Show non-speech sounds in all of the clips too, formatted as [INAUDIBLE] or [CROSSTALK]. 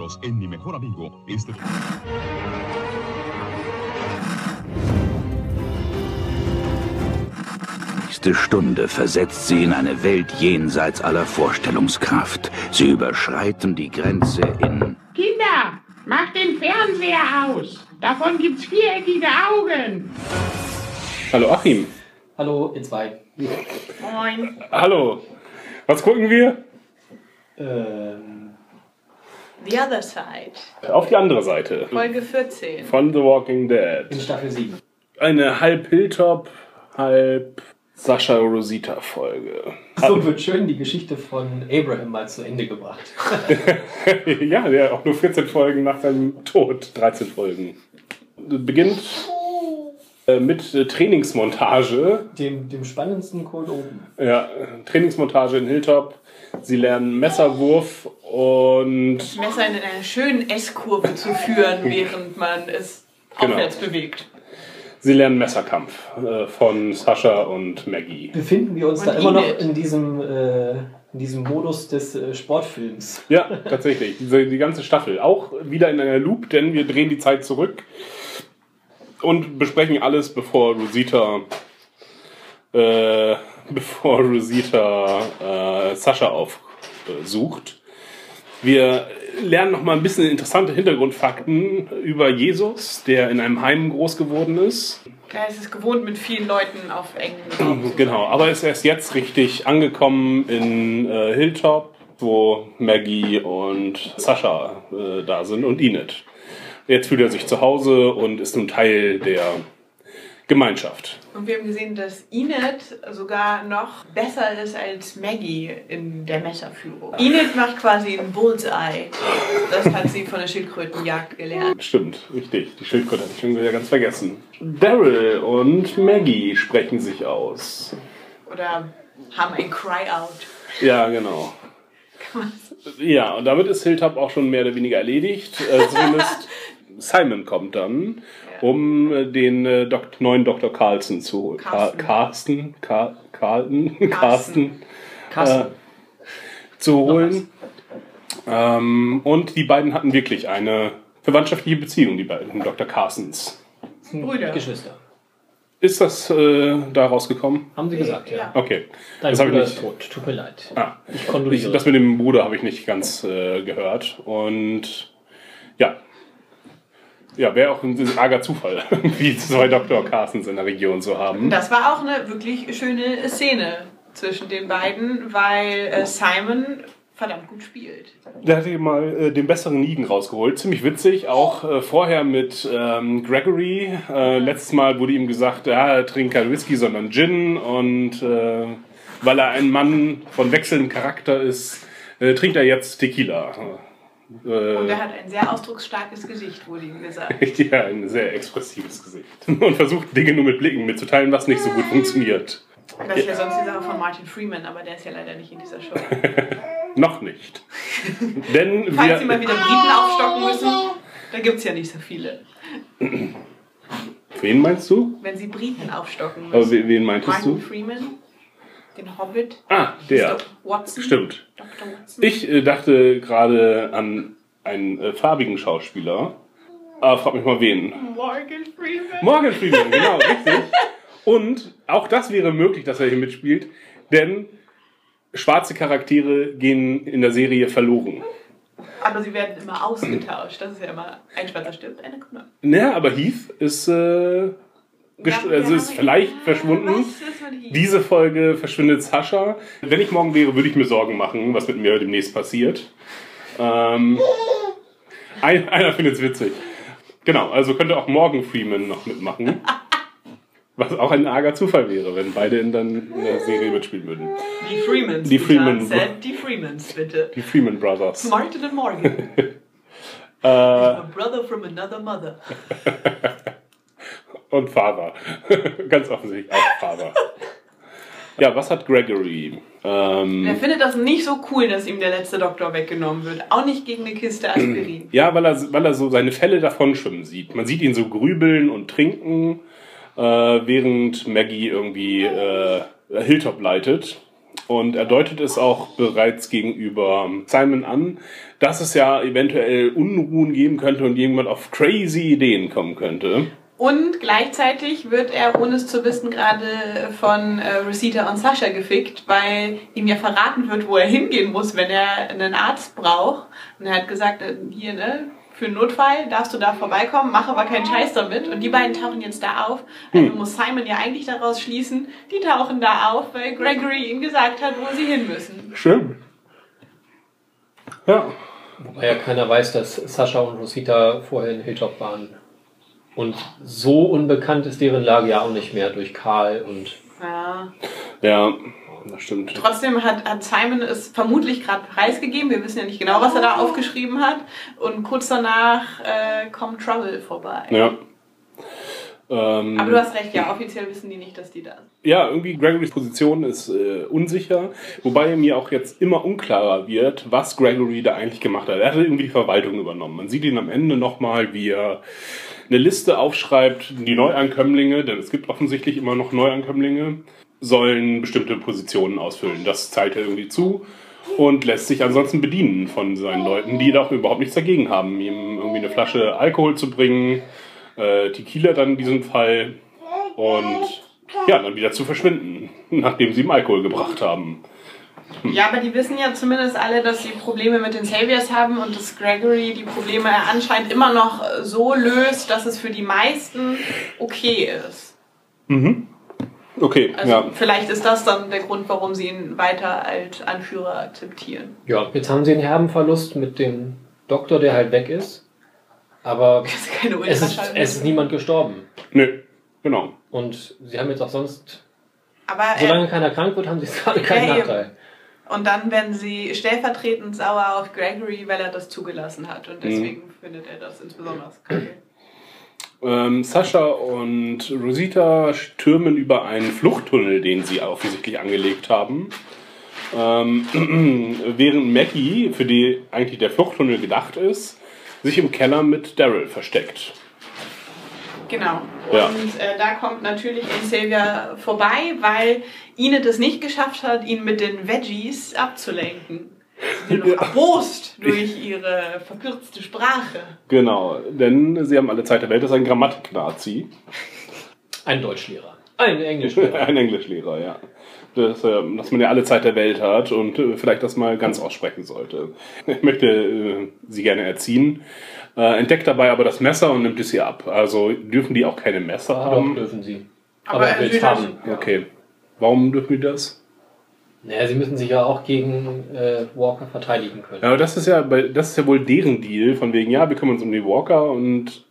nosotros en Mi Mejor Amigo. Este... nächste Stunde versetzt sie in eine Welt jenseits aller Vorstellungskraft. Sie überschreiten die Grenze in... Kinder, macht den Fernseher aus. Davon gibt's viereckige Augen. Hallo Achim. Hallo, ihr zwei. Moin. Hallo. Was gucken wir? Ähm, The Other Side. Auf die andere Seite. Folge 14. Von The Walking in Dead. Staffel 7. Eine halb Hilltop, halb Sascha Rosita Folge. So wird schön die Geschichte von Abraham mal zu Ende gebracht. [LAUGHS] ja, der auch nur 14 Folgen nach seinem Tod. 13 Folgen. Beginnt mit äh, Trainingsmontage. Dem, dem spannendsten Code oben. Ja, Trainingsmontage in Hilltop. Sie lernen Messerwurf und Das Messer in einer schönen S-Kurve zu führen, [LAUGHS] während man es Genau. aufwärts bewegt. sie lernen Messerkampf äh, von Sascha und Maggie. Befinden wir uns Und da immer noch in diesem, äh, in diesem Modus des äh, Sportfilms? Ja, tatsächlich. Diese, die ganze Staffel. Auch wieder in einer Loop, denn wir drehen die Zeit zurück und besprechen alles, bevor Rosita, äh, [LAUGHS] bevor Rosita äh, Sascha aufsucht. Wir lernen noch mal ein bisschen interessante Hintergrundfakten über Jesus, der in einem Heim groß geworden ist. Er ist es gewohnt, mit vielen Leuten auf engen Genau, aber ist erst jetzt richtig angekommen in äh, Hilltop, wo Maggie und Sascha äh, da sind und Enid. Jetzt fühlt er sich zu Hause und ist nun Teil der Gemeinschaft. Und wir haben gesehen, dass Enid sogar noch besser ist als Maggie in der Messerführung. Enid macht quasi ein Bullseye. Das hat sie von der Schildkrötenjagd gelernt. Stimmt, richtig. Die Schildkröte hatte ich schon wieder ganz vergessen. Daryl und Maggie sprechen sich aus. Oder haben ein Cry-Out. Ja, genau. Ja, und damit ist Hilltop auch schon mehr oder weniger erledigt. Äh, zumindest [LAUGHS] Simon kommt dann, um äh, den äh, Dok neuen Dr. Carlson zu holen. Car Carsten. Carsten, Car Carlton, Carsten Carsten. äh, zu holen. Ähm, und die beiden hatten wirklich eine verwandtschaftliche Beziehung, die beiden Dr. Carsons. Brüder. Geschwister. Ist das äh, da rausgekommen? Haben sie gesagt, ja. Ja. Okay. Dein das habe ich Bruder nicht. ist tot. Tut mir leid. Ah, Ich ich, kondoliere. das mit dem Bruder habe ich nicht ganz äh, gehört. Und ja. Ja, wäre auch ein arger Zufall, [LAUGHS] wie zwei Dr. Carsons in der Region zu haben. Das war auch eine wirklich schöne Szene zwischen den beiden, weil äh, Simon verdammt gut spielt. Der hat hier mal äh, den besseren Negan rausgeholt. Ziemlich witzig. Auch äh, vorher mit ähm, Gregory. Äh, letztes Mal wurde ihm gesagt, ja, er trinkt kein Whisky, sondern Gin. Und äh, weil er ein Mann von wechselndem Charakter ist, äh, trinkt er jetzt Tequila. Äh, Und er hat ein sehr ausdrucksstarkes Gesicht, wurde ihm gesagt. [LAUGHS] Ja, ein sehr expressives Gesicht. Und versucht Dinge nur mit Blicken mitzuteilen, was nicht so gut funktioniert. Das ist ja sonst die Sache von Martin Freeman, aber der ist ja leider nicht in dieser Show. [LAUGHS] Noch nicht. Denn Falls Sie mal wieder Briten aufstocken müssen, da gibt es ja nicht so viele. Wen meinst du? Wenn Sie Briten aufstocken Aber müssen. wen wen meintest Martin du? Freeman, den Hobbit, Ah, der. Watson. Stimmt. Dr. Watson. Ich äh, dachte gerade an einen äh, farbigen Schauspieler. Aber frag mich mal wen. Morgan Freeman. Morgan Freeman, genau, [LAUGHS] richtig. Und auch das wäre möglich, dass er hier mitspielt, denn schwarze Charaktere gehen in der Serie verloren. Aber sie werden immer ausgetauscht. Das ist ja immer ein Schwarzer stirbt, eine kommt. Naja, aber Heath ist, äh, Ja, also ist vielleicht ja, verschwunden. Diese Folge verschwindet Sascha. Wenn ich morgen wäre, würde ich mir Sorgen machen, was mit mir demnächst passiert. Ähm, [LAUGHS] ein, einer findet es witzig. Genau, also könnte auch morgen Freeman noch mitmachen. [LAUGHS] Was auch ein arger Zufall wäre, wenn beide in, dann in der Serie mitspielen würden. Die Freemans. Die Peter. Freeman- Said die Freemans, bitte. Die Freeman Brothers. Martin und Morgan. [LAUGHS] Äh, A brother from another mother. Und Father. [LAUGHS] Ganz offensichtlich auch Father. Ja, was hat Gregory? Ähm, Er findet das nicht so cool, dass ihm der letzte Doktor weggenommen wird. Auch nicht gegen eine Kiste Aspirin. Ja, weil er, weil er so seine Fälle davon schwimmen sieht. Man sieht ihn so grübeln und trinken, äh, während Maggie irgendwie äh, Hilltop leitet. Und er deutet es auch bereits gegenüber Simon an, dass es ja eventuell Unruhen geben könnte und jemand auf crazy Ideen kommen könnte. Und gleichzeitig wird er, ohne es zu wissen, gerade von äh, Rosita und Sascha gefickt, weil ihm ja verraten wird, wo er hingehen muss, wenn er einen Arzt braucht. Und er hat gesagt, äh, hier, ne, für einen Notfall darfst du da vorbeikommen, mach aber keinen Scheiß damit. Und die beiden tauchen jetzt da auf. Also muss Simon ja eigentlich daraus schließen, die tauchen da auf, weil Gregory ihnen gesagt hat, wo sie hin müssen. Stimmt. Ja. Wobei ja keiner weiß, dass Sascha und Rosita vorher in Hilltop waren. Und so unbekannt ist deren Lage ja auch nicht mehr durch Karl und. Ja. Ja, das stimmt. Trotzdem hat, hat Simon es vermutlich gerade preisgegeben. Wir wissen ja nicht genau, was er da aufgeschrieben hat. Und kurz danach äh, kommt Trouble vorbei. Ja. Ähm, Aber du hast recht, ja, offiziell wissen die nicht, dass die da sind. ja, irgendwie Gregorys Position ist äh, unsicher, wobei mir auch jetzt immer unklarer wird, was Gregory da eigentlich gemacht hat. Er hatte irgendwie die Verwaltung übernommen. Man sieht ihn am Ende nochmal, wie er eine Liste aufschreibt, die Neuankömmlinge, denn es gibt offensichtlich immer noch Neuankömmlinge, sollen bestimmte Positionen ausfüllen. Das zahlt er irgendwie zu und lässt sich ansonsten bedienen von seinen Leuten, die da auch überhaupt nichts dagegen haben, ihm irgendwie eine Flasche Alkohol zu bringen, äh, Tequila dann in diesem Fall und ja, dann wieder zu verschwinden, nachdem sie ihm Alkohol gebracht haben. [LAUGHS] Ja, aber die wissen ja zumindest alle, dass sie Probleme mit den Saviors haben und dass Gregory die Probleme anscheinend immer noch so löst, dass es für die meisten okay ist. Okay, Also ja. vielleicht ist das dann der Grund, warum sie ihn weiter als Anführer akzeptieren. Ja, jetzt haben sie einen herben Verlust mit dem Doktor, der halt weg ist. Aber [LAUGHS] Das ist keine es ist, es ist niemand gestorben. Nö, genau. Und sie haben jetzt auch sonst, aber solange äh, keiner krank wird, haben sie gerade keinen eben. Nachteil. Und dann werden sie stellvertretend sauer auf Gregory, weil er das zugelassen hat. Und deswegen findet er das insbesondere kacke. Ähm, Sascha und Rosita stürmen über einen Fluchttunnel, den sie offensichtlich angelegt haben. Ähm, [CLEARS THROAT] während Maggie, für die eigentlich der Fluchttunnel gedacht ist, sich im Keller mit Daryl versteckt. Genau. Ja. Und äh, da kommt natürlich Xavier vorbei, weil Enid es nicht geschafft hat, ihn mit den Veggies abzulenken. Sie sind noch erbost durch ihre verkürzte Sprache. Genau, denn sie haben alle Zeit der Welt, das ist ein Grammatik-Nazi. Ein Deutschlehrer. Ein Englischlehrer. [LAUGHS] Ein Englischlehrer, ja. Das, ähm, dass man ja alle Zeit der Welt hat und äh, vielleicht das mal ganz aussprechen sollte. Ich möchte äh, sie gerne erziehen, äh, entdeckt dabei aber das Messer und nimmt es ihr ab. Also dürfen die auch keine Messer Doch, haben? dürfen sie. Aber Aber, er will es haben. das- Okay. Warum dürfen die das? Naja, sie müssen sich ja auch gegen äh, Walker verteidigen können. Ja, aber das ist ja, bei- das ist ja wohl deren Deal, von wegen, ja, wir kümmern uns um die Walker und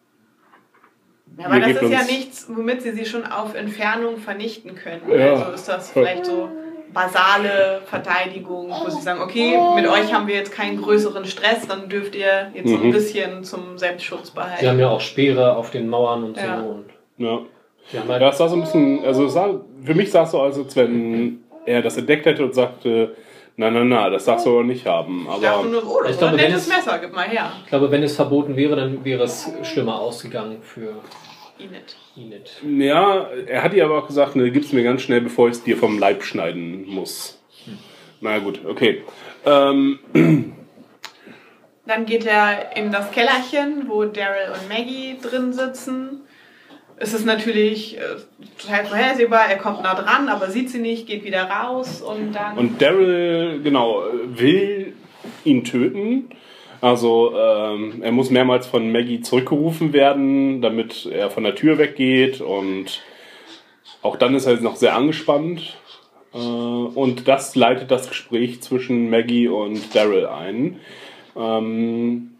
Ja, aber das ist ja nichts, womit sie sie schon auf Entfernung vernichten können. Ja. Also ist das vielleicht so basale Verteidigung, wo sie sagen, okay, mit euch haben wir jetzt keinen größeren Stress, dann dürft ihr jetzt so ein Mhm. bisschen zum Selbstschutz Sie behalten. haben ja auch Speere auf den Mauern und Ja. so. Und ja. sie halt, Ja, es sah so ein bisschen, also sah, für mich sah es so aus, als wenn er das entdeckt hätte und sagte, na, na, na, das darfst du aber nicht haben. Ich dachte Aber nur, oh, das Ich ist ein glaube, wenn nettes es- Messer, gib mal her. ich glaube, wenn es verboten wäre, dann wäre es schlimmer ausgegangen für Enid. Enid. ja, er hat ihr aber auch gesagt, ne, gib's mir ganz schnell, bevor ich es dir vom Leib schneiden muss. Na gut, okay. Ähm, Dann geht er in das Kellerchen, wo Daryl und Maggie drin sitzen. Es ist natürlich äh, total vorhersehbar, er kommt nah dran, aber sieht sie nicht, geht wieder raus und dann. und Daryl, genau, will ihn töten. Also ähm, er muss mehrmals von Maggie zurückgerufen werden, damit er von der Tür weggeht und auch dann ist er noch sehr angespannt. Äh, und das leitet das Gespräch zwischen Maggie und Daryl ein. Ähm,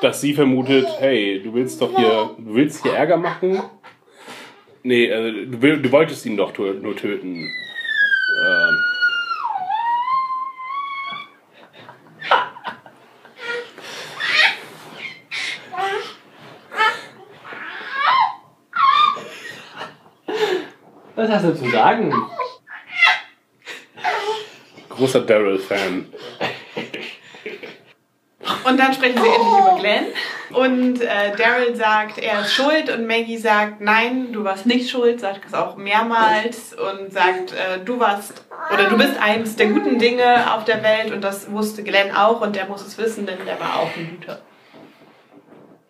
dass sie vermutet, hey, du willst doch hier, du willst hier Ärger machen? Nee, äh, du, du wolltest ihn doch nur töten. Ähm, Was hast du zu sagen? großer Daryl-Fan. Und dann sprechen sie endlich über Glenn. Und äh, Daryl sagt, er ist schuld und Maggie sagt, nein, du warst nicht schuld, sagt es auch mehrmals und sagt, äh, du warst oder du bist eines der guten Dinge auf der Welt und das wusste Glenn auch und der muss es wissen, denn der war auch ein Guter.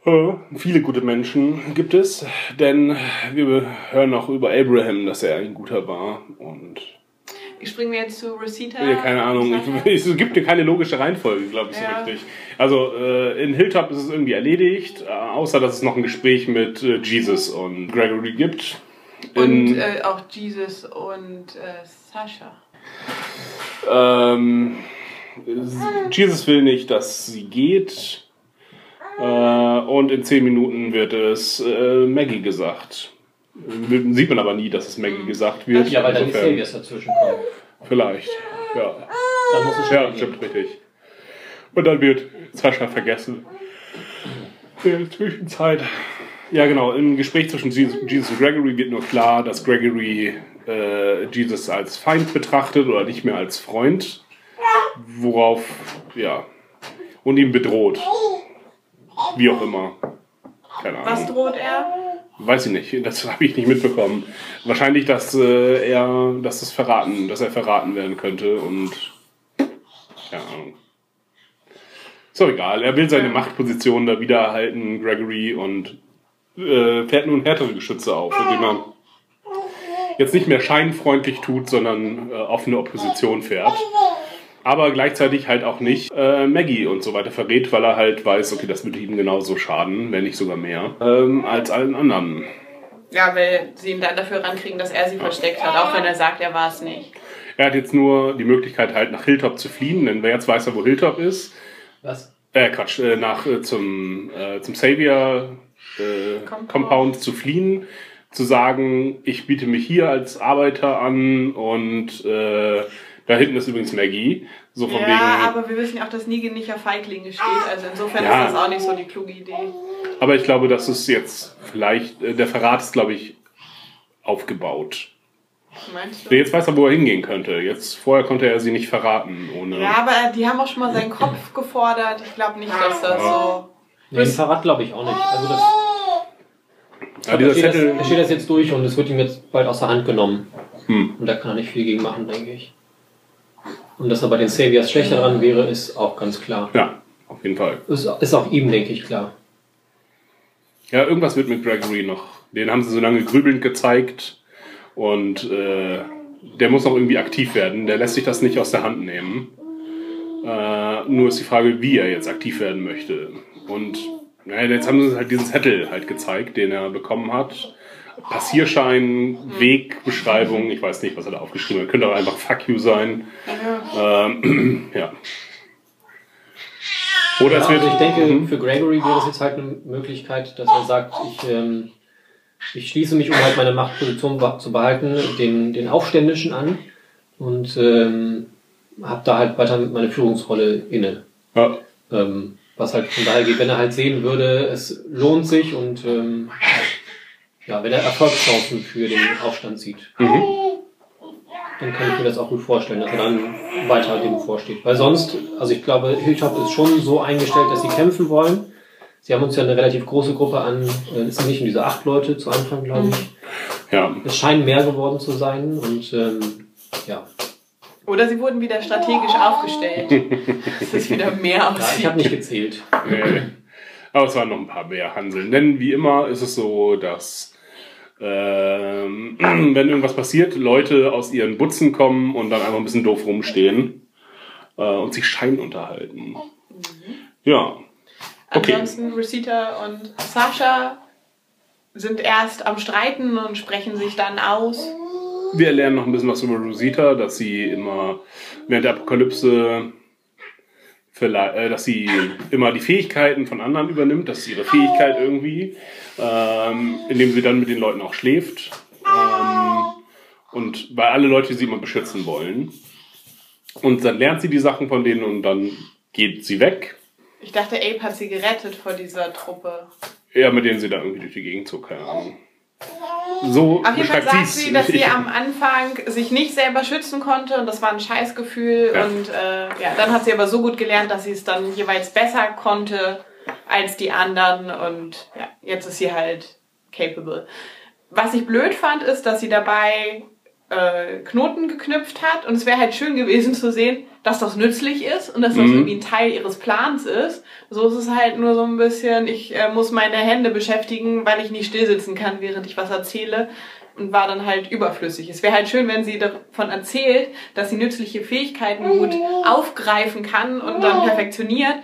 Äh, viele gute Menschen gibt es, denn wir hören auch über Abraham, dass er ein guter war und Springen wir jetzt zu Rosita? Ja, keine Ahnung. Ich, [LAUGHS] es gibt ja keine logische Reihenfolge, glaube ich, so Ja. richtig. Also äh, in Hilltop ist es irgendwie erledigt, äh, außer dass es noch ein Gespräch mit äh, Jesus und Gregory gibt. Und In, äh, auch Jesus und Sascha. ähm, Jesus will nicht, dass sie geht. Äh, und in zehn Minuten wird es äh, Maggie gesagt. Sieht man aber nie, dass es Maggie gesagt wird. Ja, weil dann die Saviors dazwischen kommen. Vielleicht, ja. Dann muss es Ja, gehen. stimmt richtig. Und dann wird Sascha vergessen. In der Zwischenzeit. Ja, genau. Im Gespräch zwischen Jesus Jesus und Gregory wird nur klar, dass Gregory äh, Jesus als Feind betrachtet oder nicht mehr als Freund. Worauf, ja. Und ihn bedroht. Wie auch immer. Keine Ahnung. Was droht er? Weiß ich nicht, das [LAUGHS] habe ich nicht mitbekommen. Wahrscheinlich, dass äh, er, dass das verraten, dass er verraten werden könnte und keine Ahnung. Ist doch egal. Er will seine Machtposition da wieder erhalten, Gregory, und äh, fährt nun härtere Geschütze auf, indem er jetzt nicht mehr scheinfreundlich tut, sondern äh, offene Opposition fährt. Aber gleichzeitig halt auch nicht äh, Maggie und so weiter verrät, weil er halt weiß, okay, das würde ihm genauso schaden, wenn nicht sogar mehr, ähm, als allen anderen. Ja, weil sie ihn dann dafür rankriegen, dass er sie versteckt hat, auch wenn er sagt, er war es nicht. Er hat jetzt nur die Möglichkeit, halt nach Hilltop zu fliehen, denn wer jetzt weiß, ja, wo Hilltop ist, Was? äh, Quatsch, äh, nach, äh, zum, äh, zum Savior äh, Compound. Compound zu fliehen, zu sagen, ich biete mich hier als Arbeiter an und äh, da hinten ist übrigens Maggie. So von Ja, wegen, aber wir wissen ja auch, dass Negan nicht auf Feiglinge steht, also insofern Ja. ist das auch nicht so die kluge Idee. aber ich glaube, das ist jetzt vielleicht, äh, der Verrat ist, glaube ich, aufgebaut. Meinst du? Jetzt weiß er, wo er hingehen könnte. Jetzt vorher konnte er sie nicht verraten, ohne. Ja, aber die haben auch schon mal seinen Kopf gefordert. Ich glaube nicht, dass das so. Nee, den Verrat glaube ich auch nicht. Also das, Ja, er, dieser steht das, Zettel, er steht das jetzt durch und es wird ihm jetzt bald aus der Hand genommen. Hm. Und da kann er nicht viel gegen machen, denke ich. Und dass er bei den Saviors schlechter dran wäre, ist auch ganz klar. ja, auf jeden Fall. Ist, ist auch ihm, denke ich, klar. Ja, irgendwas wird mit Gregory noch. Den haben sie so lange grübelnd gezeigt und äh, der muss noch irgendwie aktiv werden. Der lässt sich das nicht aus der Hand nehmen. Äh, nur ist die Frage, wie er jetzt aktiv werden möchte. Und naja, jetzt haben sie halt diesen Zettel halt gezeigt, den er bekommen hat. Passierschein, Wegbeschreibung, ich weiß nicht, was er da aufgeschrieben hat. Könnte auch einfach Fuck you sein. Ähm, [CLEARS THROAT] ja. Oder Ja, es wird. also ich denke, Mhm. für Gregory wäre es jetzt halt eine Möglichkeit, dass er sagt, ich, ähm, ich schließe mich, um halt meine Machtposition zu behalten, den, den Aufständischen an und ähm, habe da halt weiter meine Führungsrolle inne. Ja, Ähm, was halt von daher geht, wenn er halt sehen würde, es lohnt sich und ähm, ja, wenn er Erfolgschancen für den Aufstand sieht, Mhm. dann kann ich mir das auch gut vorstellen, dass er dann weiter dem vorsteht. Weil sonst, also ich glaube, Hilltop ist schon so eingestellt, dass sie kämpfen wollen. Sie haben uns ja eine relativ große Gruppe an, äh, es sind nicht nur diese acht Leute zu Anfang, glaube ich. ja. Es scheinen mehr geworden zu sein und ähm, ja. Oder sie wurden wieder strategisch aufgestellt. [LAUGHS] Das ist wieder mehr ja ich habe nicht gezählt. Aber es waren noch ein paar mehr Hanseln. Denn wie immer ist es so, dass ähm, [CLEARS THROAT] wenn irgendwas passiert, Leute aus ihren Butzen kommen und dann einfach ein bisschen doof rumstehen äh, und sich Schein unterhalten. Ja. Okay. Ansonsten Rosita und Sascha sind erst am Streiten und sprechen sich dann aus. Wir lernen noch ein bisschen was über Rosita, dass sie immer während der Apokalypse vielleicht, äh, dass sie immer die Fähigkeiten von anderen übernimmt, das ist ihre Fähigkeit irgendwie, ähm, indem sie dann mit den Leuten auch schläft. Ähm, und weil alle Leute sie immer beschützen wollen. Und dann lernt sie die Sachen von denen und dann geht sie weg. Ich dachte, Abe hat sie gerettet vor dieser Truppe. Ja, mit denen sie da irgendwie durch die Gegend zog, keine Ahnung. So Auf jeden Fall sagt sie, dass sie am Anfang sich nicht selber schützen konnte und das war ein Scheißgefühl. Ja. Und äh, ja, dann hat sie aber so gut gelernt, dass sie es dann jeweils besser konnte. als die anderen und ja, jetzt ist sie halt capable. Was ich blöd fand, ist, dass sie dabei äh, Knoten geknüpft hat und es wäre halt schön gewesen zu sehen, dass das nützlich ist und dass das Mhm. irgendwie ein Teil ihres Plans ist. So ist es halt nur so ein bisschen, ich äh, muss meine Hände beschäftigen, weil ich nicht stillsitzen kann, während ich was erzähle und war dann halt überflüssig. Es wäre halt schön, wenn sie davon erzählt, dass sie nützliche Fähigkeiten gut aufgreifen kann und dann perfektioniert,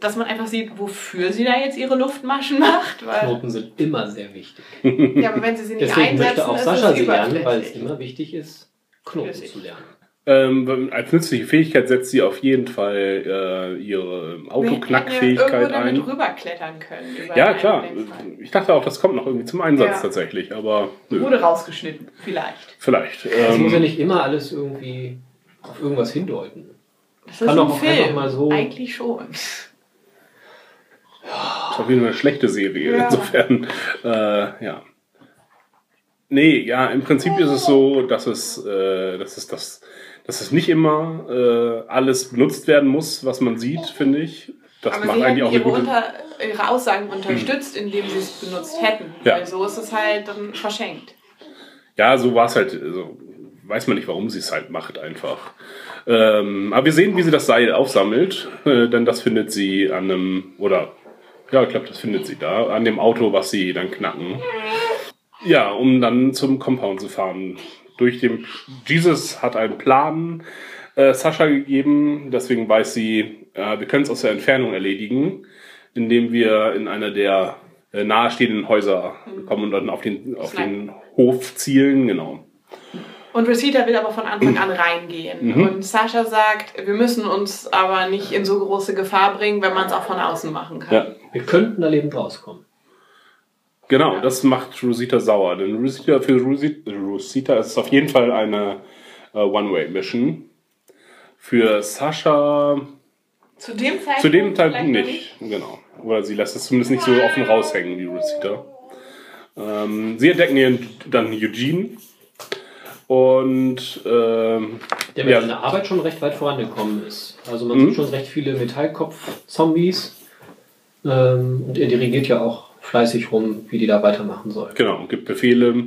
dass man einfach sieht, wofür sie da jetzt ihre Luftmaschen macht. Weil, Knoten sind immer sehr wichtig. ja, aber wenn sie sie nicht Deswegen einsetzen, möchte auch ist Sascha sie lernen, weil es immer wichtig ist, Knoten Flüssig. zu lernen. Ähm, als nützliche Fähigkeit setzt sie auf jeden Fall äh, ihre Autoknackfähigkeit irgendwo damit ein. rüberklettern können. über Ja, klar. Ich dachte auch, das kommt noch irgendwie zum Einsatz Ja. tatsächlich, aber nö, Wurde rausgeschnitten, vielleicht. vielleicht. Es muss ja Ähm, nicht immer alles irgendwie auf irgendwas hindeuten. Das Kann ist doch ein auch einfach Film. mal so- Eigentlich schon. Ist auf jeden Fall eine schlechte Serie, Ja. insofern. Äh, ja. Nee, ja, im Prinzip ist es so, dass es, äh, dass es, das, dass es nicht immer äh, alles benutzt werden muss, was man sieht, finde ich. Das Aber macht sie eigentlich auch ihre, gute. unter, ihre Aussagen unterstützt, indem sie es benutzt hätten. Ja. Weil so ist es halt dann verschenkt. Ja, so war es halt. Also, weiß man nicht, warum sie es halt macht, einfach. Ähm, aber wir sehen, wie sie das Seil aufsammelt, äh, [LAUGHS] denn das findet sie an einem, oder ja, ich glaube, das findet sie da, an dem Auto, was sie dann knacken. Ja, um dann zum Compound zu fahren. Durch den Jesus hat einen Plan äh, Sascha gegeben, deswegen weiß sie, äh, wir können es aus der Entfernung erledigen, indem wir in einer der äh, nahestehenden Häuser kommen und dann auf den, auf den Hof zielen, genau. Und Rosita will aber von Anfang an reingehen. Mhm. Und Sascha sagt, wir müssen uns aber nicht in so große Gefahr bringen, wenn man es auch von außen machen kann. Ja, Wir könnten da lebend rauskommen. genau, das macht Rosita sauer, denn Rosita, für Rosita, Rosita ist es auf jeden Fall eine äh, One-Way-Mission. Für Sascha Zu dem Zeitpunkt, Zu dem Zeitpunkt noch nicht, genau. Oder sie lässt es zumindest nicht so offen raushängen, die Rosita. Ähm, sie entdecken ihren, dann Eugene. Und ähm, Der mit Ja. seiner Arbeit schon recht weit vorangekommen ist. Also man Mhm. sieht schon recht viele Metallkopf-Zombies. Ähm, und er dirigiert ja auch fleißig rum, wie die da weitermachen sollen. genau, gibt Befehle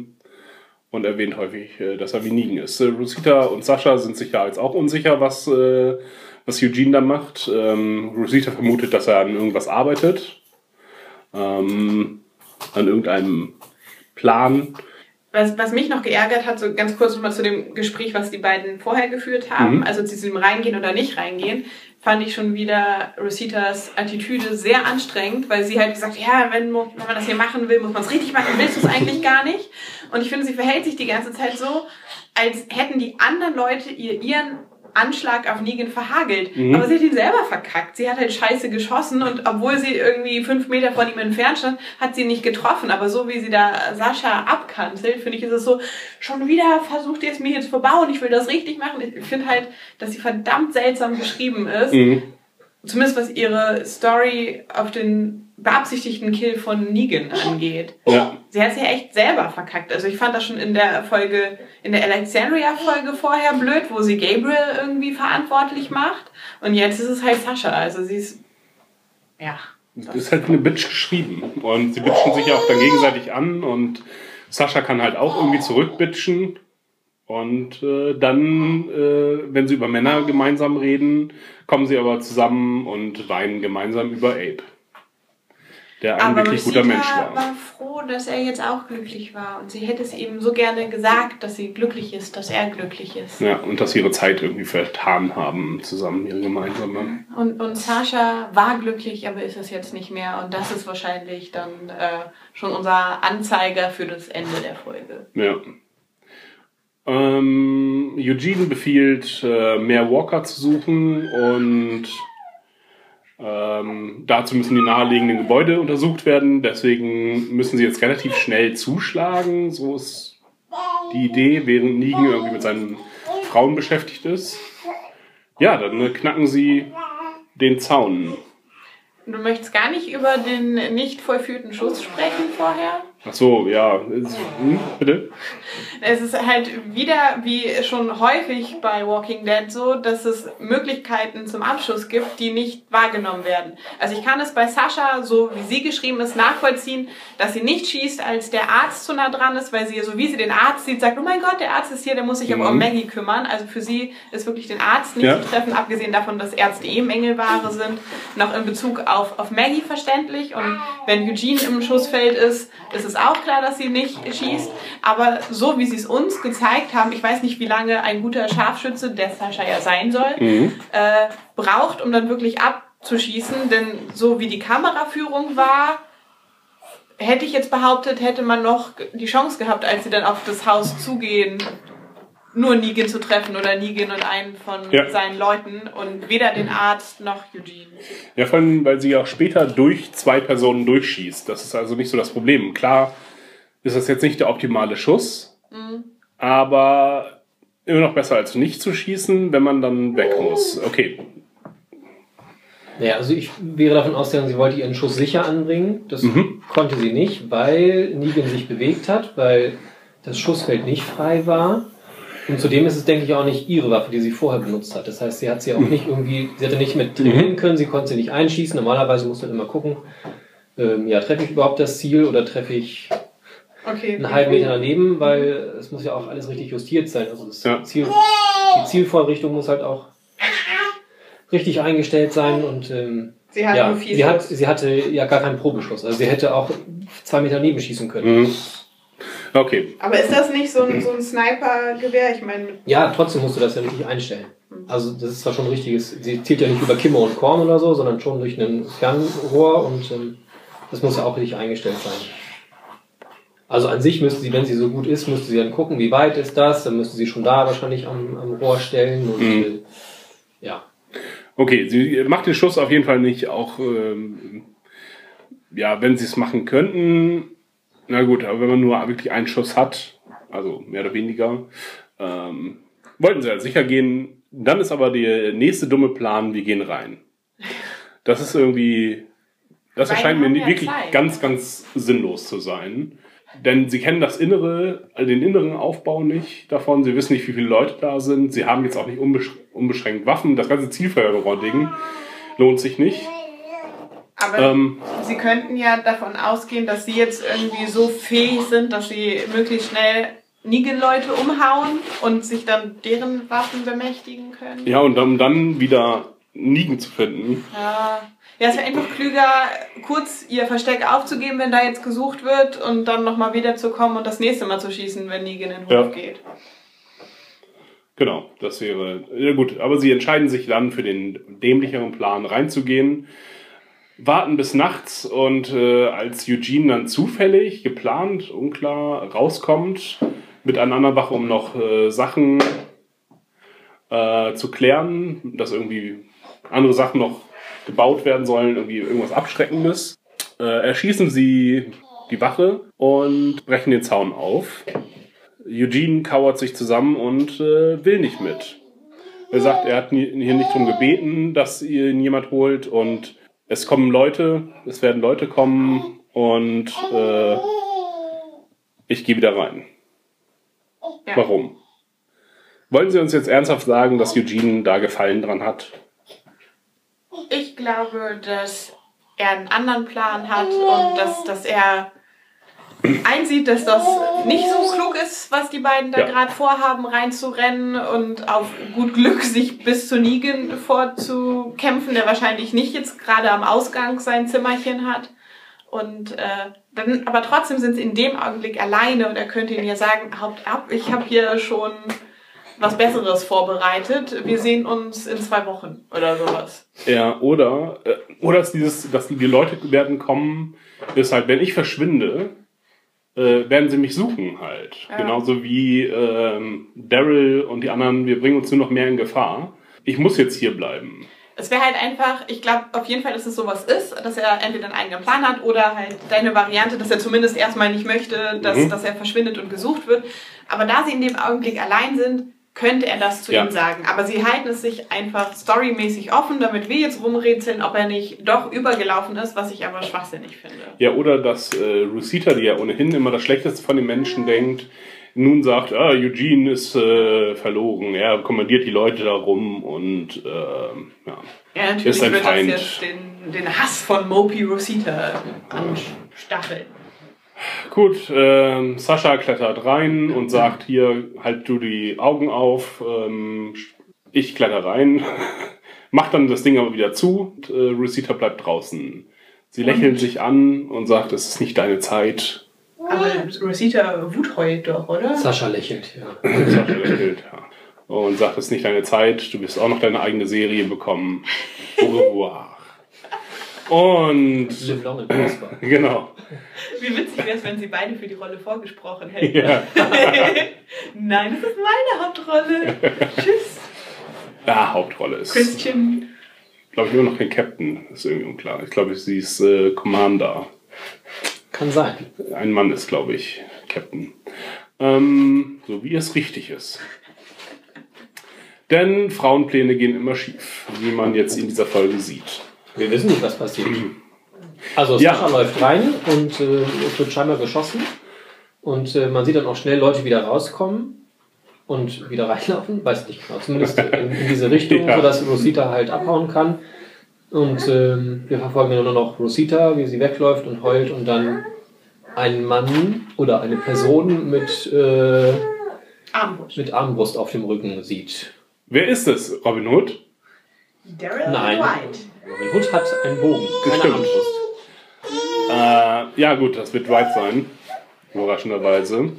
und erwähnt häufig, äh, dass er wie Negan ist. Äh, Rosita und Sascha sind sich ja jetzt auch unsicher, was, äh, was Eugene da macht. Ähm, Rosita vermutet, dass er an irgendwas arbeitet. Ähm, an irgendeinem Plan. Was, was mich noch geärgert hat, so ganz kurz nochmal zu dem Gespräch, was die beiden vorher geführt haben, Mhm. also zu diesem Reingehen oder nicht reingehen, fand ich schon wieder Rositas Attitüde sehr anstrengend, weil sie halt gesagt, ja, wenn, wenn man das hier machen will, muss man es richtig machen, willst du es eigentlich gar nicht. Und ich finde, sie verhält sich die ganze Zeit so, als hätten die anderen Leute ihr ihren Anschlag auf Negan verhagelt. Mhm. Aber sie hat ihn selber verkackt. Sie hat halt scheiße geschossen und obwohl sie irgendwie fünf Meter von ihm entfernt stand, hat sie ihn nicht getroffen. Aber so wie sie da Sascha abkanzelt, finde ich, ist es so, schon wieder versucht ihr es mir zu verbauen, ich will das richtig machen. Ich finde halt, dass sie verdammt seltsam geschrieben ist. Mhm. Zumindest was ihre Story auf den beabsichtigten Kill von Negan [LAUGHS] angeht. Ja. Sie hat sich ja echt selber verkackt. Also ich fand das schon in der Folge, in der Alexandria-Folge vorher blöd, wo sie Gabriel irgendwie verantwortlich macht. Und jetzt ist es halt Sascha. Also sie ist, ja. Das ist halt eine Bitch geschrieben. Und sie bitchen sich ja auch dann gegenseitig an und Sascha kann halt auch irgendwie zurückbitchen. Und äh, dann, äh, wenn sie über Männer gemeinsam reden, kommen sie aber zusammen und weinen gemeinsam über Abe. Der ein Aber wirklich guter Mensch war. war froh, dass er jetzt auch glücklich war. Und sie hätte es ihm so gerne gesagt, dass sie glücklich ist, dass er glücklich ist. Ja, und dass sie ihre Zeit irgendwie vertan haben, zusammen, ihre gemeinsame. Und, und Sascha war glücklich, aber ist es jetzt nicht mehr. Und das ist wahrscheinlich dann äh, schon unser Anzeiger für das Ende der Folge. Ja. Ähm, Eugene befiehlt, äh, mehr Walker zu suchen und ähm, dazu müssen die naheliegenden Gebäude untersucht werden. Deswegen müssen sie jetzt relativ schnell zuschlagen. So ist die Idee, während Negan irgendwie mit seinen Frauen beschäftigt ist. Ja, dann knacken sie den Zaun. Du möchtest gar nicht über den nicht vollführten Schuss sprechen vorher? Ach so, ja. Hm, bitte? Es ist halt wieder, wie schon häufig bei Walking Dead so, dass es Möglichkeiten zum Abschuss gibt, die nicht wahrgenommen werden. Also ich kann es bei Sascha, so wie sie geschrieben ist, nachvollziehen, dass sie nicht schießt, als der Arzt zu nah dran ist, weil sie, so wie sie den Arzt sieht, sagt, oh mein Gott, der Arzt ist hier, der muss sich aber um Maggie kümmern. Also für sie ist wirklich den Arzt nicht Ja. zu treffen, abgesehen davon, dass Ärzte eh Mängelware sind, noch in Bezug auf, auf Maggie verständlich. Und wenn Eugene im Schussfeld ist, ist es auch klar, dass sie nicht schießt. Aber so wie sie es uns gezeigt haben, ich weiß nicht, wie lange ein guter Scharfschütze, der Sascha ja sein soll, äh, braucht, um dann wirklich abzuschießen. Denn so wie die Kameraführung war, hätte ich jetzt behauptet, hätte man noch die Chance gehabt, als sie dann auf das Haus zugehen, nur Negan zu treffen oder Negan und einen von Ja. seinen Leuten und weder den Arzt noch Eugene. Ja, vor allem, weil sie auch später durch zwei Personen durchschießt. Das ist also nicht so das Problem. Klar ist das jetzt nicht der optimale Schuss, aber immer noch besser als nicht zu schießen, wenn man dann weg muss. Okay. Naja, also ich wäre davon ausgegangen, sie wollte ihren Schuss sicher anbringen. Das konnte sie nicht, weil Negan sich bewegt hat, weil das Schussfeld nicht frei war. Und zudem ist es, denke ich, auch nicht ihre Waffe, die sie vorher benutzt hat. Das heißt, sie hat sie auch nicht irgendwie, sie hatte nicht mit trainieren können, sie konnte sie nicht einschießen. Normalerweise muss man immer gucken, ähm, ja, treffe ich überhaupt das Ziel oder treffe ich Okay. einen halben Meter daneben, weil es muss ja auch alles richtig justiert sein. Also das Ja. Ziel, die Zielvorrichtung muss halt auch richtig eingestellt sein und ähm, Sie hat ja, sie, hat, sie hatte ja gar keinen Probeschuss. Also sie hätte auch zwei Meter neben schießen können. Mhm. Okay. Aber ist das nicht so ein, so ein Sniper-Gewehr? Ich meine, Ja, trotzdem musst du das ja richtig einstellen. Also das ist zwar schon ein richtiges, sie zielt ja nicht über Kimmer und Korn oder so, sondern schon durch ein Fernrohr und ähm, das muss ja auch richtig eingestellt sein. Also an sich müsste sie, wenn sie so gut ist, müsste sie dann gucken, wie weit ist das, dann müsste sie schon da wahrscheinlich am, am Rohr stellen und Mhm. äh, ja. Okay, sie macht den Schuss auf jeden Fall nicht, auch ähm, ja, wenn sie es machen könnten. Na gut, aber wenn man nur wirklich einen Schuss hat, also mehr oder weniger, ähm, wollten sie ja sicher gehen. Dann ist aber der nächste dumme Plan, wir gehen rein. Das ist irgendwie, das Weil erscheint mir ja wirklich Zeit. ganz, ganz sinnlos zu sein. Denn sie kennen das innere, äh, den inneren Aufbau nicht davon. Sie wissen nicht, wie viele Leute da sind. Sie haben jetzt auch nicht unbesch unbeschränkt Waffen. Das ganze Zielfeuerrohr-Ding lohnt sich nicht. Aber Ähm, Sie könnten ja davon ausgehen, dass Sie jetzt irgendwie so fähig sind, dass Sie möglichst schnell Negan-Leute umhauen und sich dann deren Waffen bemächtigen können. ja, und um dann wieder Nigen zu finden. Ja, ja es wäre einfach klüger, kurz Ihr Versteck aufzugeben, wenn da jetzt gesucht wird und dann nochmal wiederzukommen und das nächste Mal zu schießen, wenn Negan in den Ja. Hof geht. Genau, das wäre. Ja gut, aber sie entscheiden sich dann für den dämlicheren Plan reinzugehen, warten bis nachts und äh, als Eugene dann zufällig, geplant, unklar, rauskommt mit Wache, um noch äh, Sachen äh, zu klären, dass irgendwie andere Sachen noch gebaut werden sollen, irgendwie irgendwas Abschreckendes, äh, erschießen sie die Wache und brechen den Zaun auf. Eugene kauert sich zusammen und äh, will nicht mit. Er sagt, er hat hier nicht darum gebeten, dass ihn jemand holt und es kommen Leute, es werden Leute kommen und äh, ich gehe wieder rein. Ja. Warum? Wollen Sie uns jetzt ernsthaft sagen, dass Eugene da Gefallen dran hat? Ich glaube, dass er einen anderen Plan hat und dass, dass er einsieht, dass das nicht so klug ist, was die beiden da Ja. gerade vorhaben, reinzurennen und auf gut Glück sich bis zu Negan vorzukämpfen, der wahrscheinlich nicht jetzt gerade am Ausgang sein Zimmerchen hat. Und äh, dann, aber trotzdem sind sie in dem Augenblick alleine und er könnte ihnen ja sagen, haut ab, ich habe hier schon was Besseres vorbereitet. Wir sehen uns in zwei Wochen oder sowas. Ja, oder, äh, oder ist dieses, dass die Leute werden kommen, ist halt, wenn ich verschwinde, äh, werden sie mich suchen halt. Ja. Genauso wie ähm, Daryl und die anderen, wir bringen uns nur noch mehr in Gefahr. Ich muss jetzt hier bleiben. Es wäre halt einfach, ich glaube auf jeden Fall, dass es sowas ist, dass er entweder einen eigenen Plan hat oder halt deine Variante, dass er zumindest erstmal nicht möchte, dass, Mhm. dass er verschwindet und gesucht wird. Aber da sie in dem Augenblick allein sind, könnte er das zu Ja. ihm sagen. Aber sie halten es sich einfach storymäßig offen, damit wir jetzt rumrätseln, ob er nicht doch übergelaufen ist, was ich aber schwachsinnig finde. Ja, oder dass äh, Rosita, die ja ohnehin immer das Schlechteste von den Menschen denkt, nun sagt, ah, Eugene ist äh, verloren, er kommandiert die Leute darum und ähm, ja. Ja, natürlich Ist ein wird Feind. das jetzt den, den Hass von Mopi Rosita anstacheln. Gut, ähm, Sascha klettert rein und sagt hier, halt du die Augen auf, ähm, ich kletter rein, [LAUGHS] macht dann das Ding aber wieder zu, und, äh, Rosita bleibt draußen. Sie lächeln sich an und sagt, es ist nicht deine Zeit. Aber Rosita wutheult doch, oder? Sascha lächelt, ja. Sascha lächelt, ja. Und sagt, es ist nicht deine Zeit, du wirst auch noch deine eigene Serie bekommen. Au revoir. Und [LAUGHS] genau. Wie witzig wäre es, wenn sie beide für die Rolle vorgesprochen hätten. Ja. [LAUGHS] Nein, das ist meine Hauptrolle. Tschüss, ja, Hauptrolle ist, Christian. glaube ich, nur noch kein Captain. Ist irgendwie unklar. Ich glaube, sie ist äh, Commander. Kann sein. Ein Mann ist, glaube ich, Captain. Ähm, so wie es richtig ist. Denn Frauenpläne gehen immer schief, wie man jetzt in dieser Folge sieht. Wir wissen nicht, was passiert. [CLEARS THROAT] Also Ja. Sascha läuft rein und äh, es wird scheinbar geschossen. Und äh, man sieht dann auch schnell Leute wieder rauskommen und wieder [LAUGHS] reinlaufen. Weiß nicht genau. Zumindest in, in diese Richtung, [LAUGHS] Ja. sodass Rosita halt abhauen kann. Und ähm, wir verfolgen dann nur noch Rosita, wie sie wegläuft und heult und dann einen Mann oder eine Person mit, äh, Armbrust. mit Armbrust auf dem Rücken sieht. Wer ist es? Robin Hood? Daryl Nein. White. Robin Hood hat einen Bogen, keine Stimmt. Armbrust. Äh, ja, gut, das wird White sein. Überraschenderweise.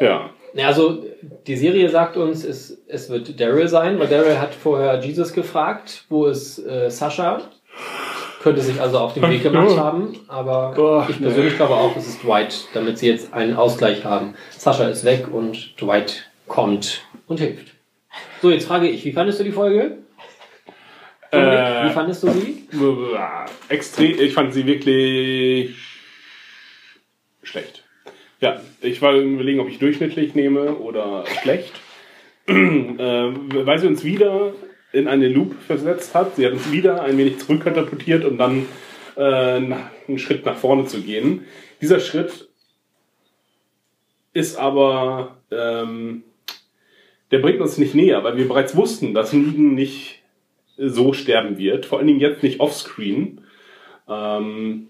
Ja. Ja, also die Serie sagt uns, es, es wird Daryl sein, weil Daryl hat vorher Jesus gefragt, wo ist äh, Sascha? Könnte sich also auf den Weg gemacht [LAUGHS] haben, aber Oh, ich persönlich glaube auch, es ist Dwight, damit sie jetzt einen Ausgleich haben. Sascha ist weg und Dwight kommt und hilft. So, jetzt frage ich, wie fandest du die Folge? Äh, wie fandest du sie? Extrem, ich fand sie wirklich schlecht. Ja, ich war überlegen, ob ich durchschnittlich nehme oder schlecht. [CLEARS THROAT] äh, weil sie uns wieder in eine Loop versetzt hat. Sie hat uns wieder ein wenig zurückkatapultiert und dann äh, einen Schritt nach vorne zu gehen. Dieser Schritt ist aber, ähm, der bringt uns nicht näher, weil wir bereits wussten, dass Negan nicht so sterben wird. Vor allen Dingen jetzt nicht offscreen. Ähm,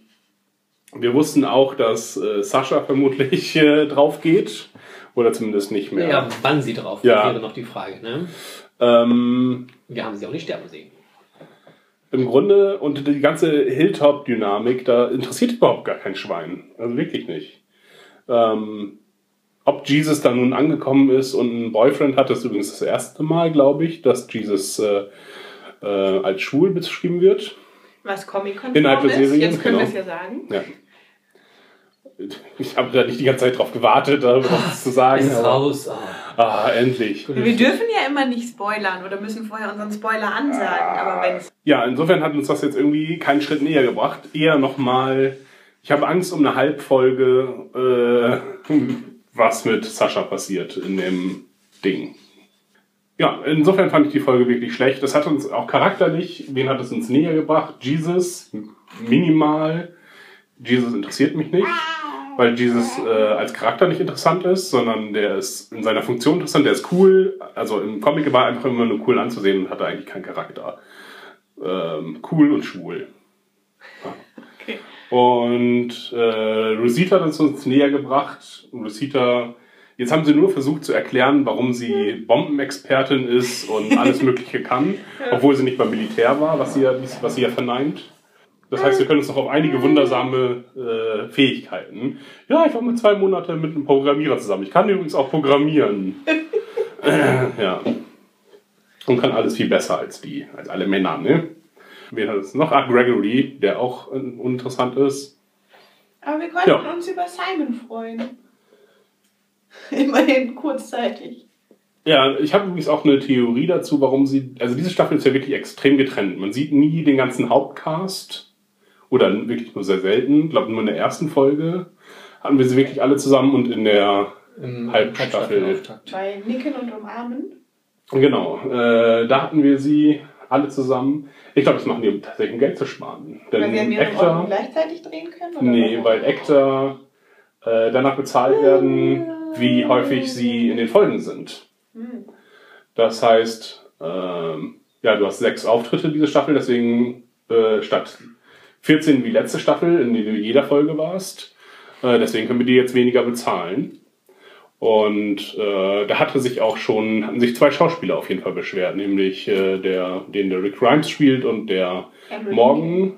wir wussten auch, dass äh, Sascha vermutlich [LAUGHS] äh, drauf geht. Oder zumindest nicht mehr. Ja, wann sie drauf Ja. wäre noch die Frage. Ne? Ähm, Wir haben sie auch nicht sterben sehen. Im Grunde, und die ganze Hilltop-Dynamik, da interessiert überhaupt gar kein Schwein. Also wirklich nicht. Ähm, ob Jesus da nun angekommen ist und einen Boyfriend hat, das ist übrigens das erste Mal, glaube ich, dass Jesus äh, äh, als schwul beschrieben wird. Was Comic-Con Innerhalb der ist, jetzt können wir genau. es ja sagen. Ja. Ich habe da nicht die ganze Zeit drauf gewartet, darüber was zu sagen. Ist aber, raus. Ah. ah, endlich. Wir dürfen ja immer nicht spoilern oder müssen vorher unseren Spoiler ansagen, aber wenn es Ja, insofern hat uns das jetzt irgendwie keinen Schritt näher gebracht. Eher nochmal, ich habe Angst um eine Halbfolge, äh, [LAUGHS] was mit Sascha passiert in dem Ding. Ja, insofern fand ich die Folge wirklich schlecht. Das hat uns auch charakterlich, wen hat es uns näher gebracht? Jesus, minimal. Jesus interessiert mich nicht, weil Jesus äh, als Charakter nicht interessant ist, sondern der ist in seiner Funktion interessant, der ist cool. Also im Comic war er einfach immer nur cool anzusehen und hatte eigentlich keinen Charakter ähm, cool und schwul. Ja. Okay. Und äh, Rosita hat es uns näher gebracht. Rosita, jetzt haben sie nur versucht zu erklären, warum sie Bombenexpertin ist und alles Mögliche kann, [LAUGHS] obwohl sie nicht beim Militär war, was sie ja, was sie ja verneint. Das heißt, wir können uns noch auf einige wundersame äh, Fähigkeiten. Ja, ich war mal zwei Monate mit einem Programmierer zusammen. Ich kann übrigens auch programmieren. [LAUGHS] ja. Und kann alles viel besser als die, als alle Männer, ne? Wen hat es noch? Ah, Gregory, der auch äh, uninteressant ist. Aber wir konnten Ja. uns über Simon freuen. [LAUGHS] Immerhin kurzzeitig. Ja, ich habe übrigens auch eine Theorie dazu, warum sie. Also diese Staffel ist ja wirklich extrem getrennt. Man sieht nie den ganzen Hauptcast. Oder wirklich nur sehr selten. Ich glaube, nur in der ersten Folge hatten wir sie wirklich alle zusammen und in der Im Halbstaffel. Bei Nicken und Umarmen. Genau, äh, da hatten wir sie alle zusammen. Ich glaube, das machen die, um tatsächlich um Geld zu sparen. Weil Denn mehreren Orten Actor, gleichzeitig drehen können? Oder nee, warum? weil Actor äh, danach bezahlt werden, wie häufig sie in den Folgen sind. Hm. Das heißt, ähm, ja, du hast sechs Auftritte diese Staffel, deswegen äh, statt 14 wie letzte Staffel, in der du jeder Folge warst. Äh, deswegen können wir dir jetzt weniger bezahlen. Und äh, da hatte sich auch schon, hatten sich zwei Schauspieler auf jeden Fall beschwert, nämlich äh, der, den der Rick Grimes spielt und der Morgan,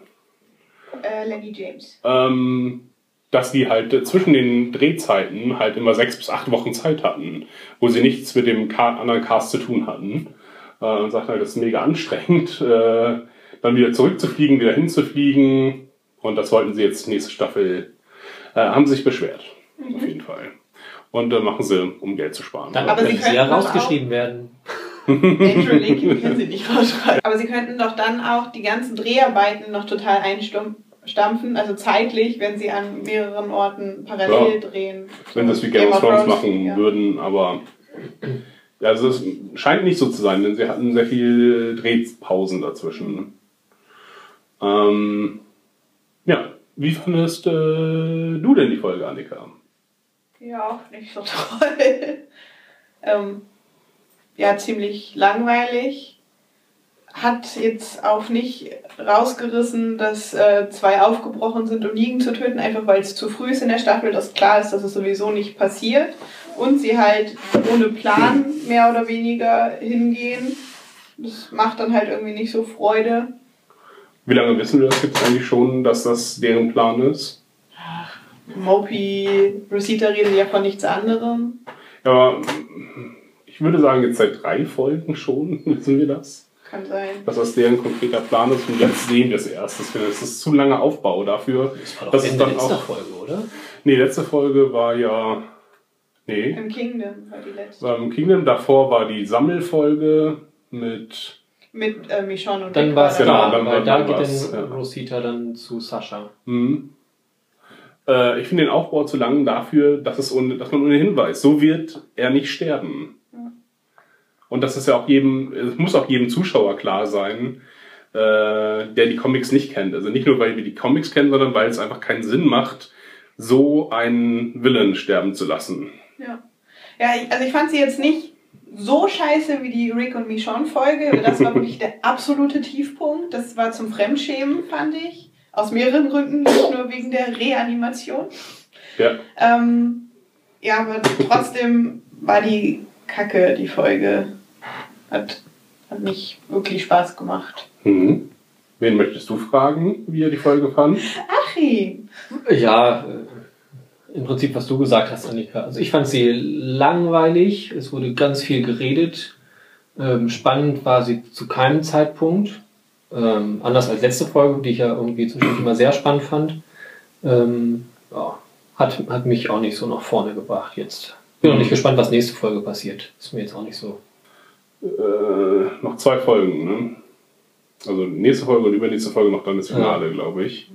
Äh, Lenny James. ähm, dass die halt zwischen den Drehzeiten halt immer sechs bis acht Wochen Zeit hatten, wo sie nichts mit dem anderen Cast zu tun hatten. Äh, und sagten halt, das ist mega anstrengend, äh, dann wieder zurückzufliegen, wieder hinzufliegen. Und das wollten sie jetzt nächste Staffel, äh, haben sie sich beschwert. Auf jeden Fall. Und äh, machen sie, um Geld zu sparen. Dann Aber sie können sie ja könnten doch rausgeschrieben werden. Andrew [LAUGHS] Lincoln können sie nicht rausschreiben. Aber sie könnten doch dann auch die ganzen Dreharbeiten noch total einstampfen, also zeitlich, wenn sie an mehreren Orten parallel Ja. drehen. wenn es wie Game of Thrones machen würden, aber ja, also es scheint nicht so zu sein, denn sie hatten sehr viel Drehpausen dazwischen. Ähm, ja, wie fandest äh, du denn die Folge, Annika? Ja, auch nicht so [LAUGHS] toll. ähm, ja, ziemlich langweilig. Hat jetzt auch nicht rausgerissen, dass äh, zwei aufgebrochen sind, um Liegen zu töten, einfach weil es zu früh ist in der Staffel, dass klar ist, dass es sowieso nicht passiert. Und sie halt ohne Plan mehr oder weniger hingehen. Das macht dann halt irgendwie nicht so Freude. Wie lange wissen wir das jetzt eigentlich schon, dass das deren Plan ist? Mopey, Rosita reden ja von nichts anderem. Ja, aber ich würde sagen, jetzt seit drei Folgen schon [LAUGHS] wissen wir das. Kann sein. Dass das deren konkreter Plan ist und jetzt sehen wir es erst. Das ist- Das ist zu langer Aufbau dafür. Das war doch Das dann letzter auch- Folge, oder? Nee, letzte Folge war ja. Nee. Im Kingdom war die letzte. War im Kingdom davor war die Sammelfolge mit. Mit äh, Michonne und Dann war es da. Genau, dann- weil dann da geht dann ja. Rosita dann zu Sascha. Hm. Äh, ich finde den Aufbau zu lang dafür, dass, es ohne, dass man ohnehin weiß, so wird er nicht sterben. Und das ist ja auch jedem, es muss auch jedem Zuschauer klar sein, äh, der die Comics nicht kennt. Also nicht nur, weil wir die Comics kennen, sondern weil es einfach keinen Sinn macht, so einen Villain sterben zu lassen. Ja, ja ich, also ich fand sie jetzt nicht so scheiße wie die Rick und Michonne Folge. Das war wirklich der absolute Tiefpunkt. Das war zum Fremdschämen, fand ich. Aus mehreren Gründen, nicht nur wegen der Reanimation. Ja. Ähm, ja, aber trotzdem war die Kacke, die Folge. Hat, hat nicht wirklich Spaß gemacht. Mhm. Wen möchtest du fragen, wie er die Folge fand? Achim! Ja, im Prinzip, was du gesagt hast, Annika. Also ich fand sie langweilig, es wurde ganz viel geredet. Ähm, spannend war sie zu keinem Zeitpunkt. Ähm, anders als letzte Folge, die ich ja irgendwie zwischendurch immer sehr spannend fand. Ähm, ja, hat, hat mich auch nicht so nach vorne gebracht jetzt. Bin noch nicht gespannt, was nächste Folge passiert. Ist mir jetzt auch nicht so. Äh, noch zwei Folgen, ne? Also nächste Folge und übernächste Folge noch dann das Finale, glaube ich.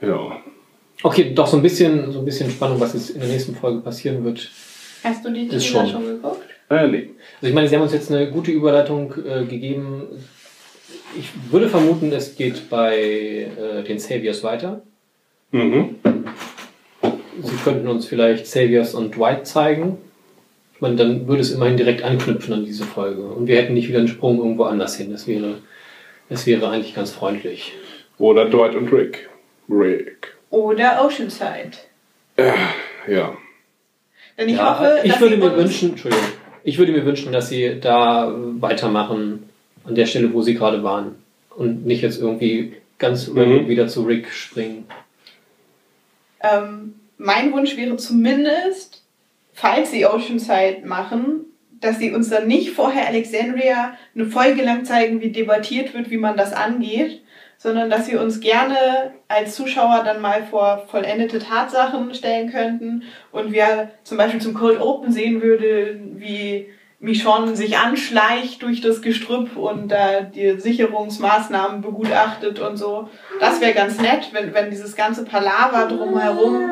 Ja. Okay, doch so ein bisschen, so ein bisschen Spannung, was jetzt in der nächsten Folge passieren wird. Hast du die Trailer schon. schon geguckt? Äh, nee. Also ich meine, Sie haben uns jetzt eine gute Überleitung äh, gegeben. Ich würde vermuten, es geht bei äh, den Saviors weiter. Mhm. Sie könnten uns vielleicht Saviors und Dwight zeigen. Ich meine, dann würde es immerhin direkt anknüpfen an diese Folge. Und wir hätten nicht wieder einen Sprung irgendwo anders hin. Das wäre, das wäre eigentlich ganz freundlich. Oder Dwight und Rick. Rick. Oder Oceanside. Ja. Denn ich ja, hoffe, ich würde mir wünschen, Entschuldigung, ich würde mir wünschen, dass Sie da weitermachen an der Stelle, wo Sie gerade waren. Und nicht jetzt irgendwie ganz Mhm. wieder zu Rick springen. Ähm, mein Wunsch wäre zumindest, falls sie Oceanside machen, dass sie uns dann nicht vorher Alexandria eine Folge lang zeigen, wie debattiert wird, wie man das angeht, sondern dass sie uns gerne als Zuschauer dann mal vor vollendete Tatsachen stellen könnten und wir zum Beispiel zum Cold Open sehen würden, wie Michonne sich anschleicht durch das Gestrüpp und da die Sicherungsmaßnahmen begutachtet und so. Das wäre ganz nett, wenn, wenn dieses ganze Palaver drumherum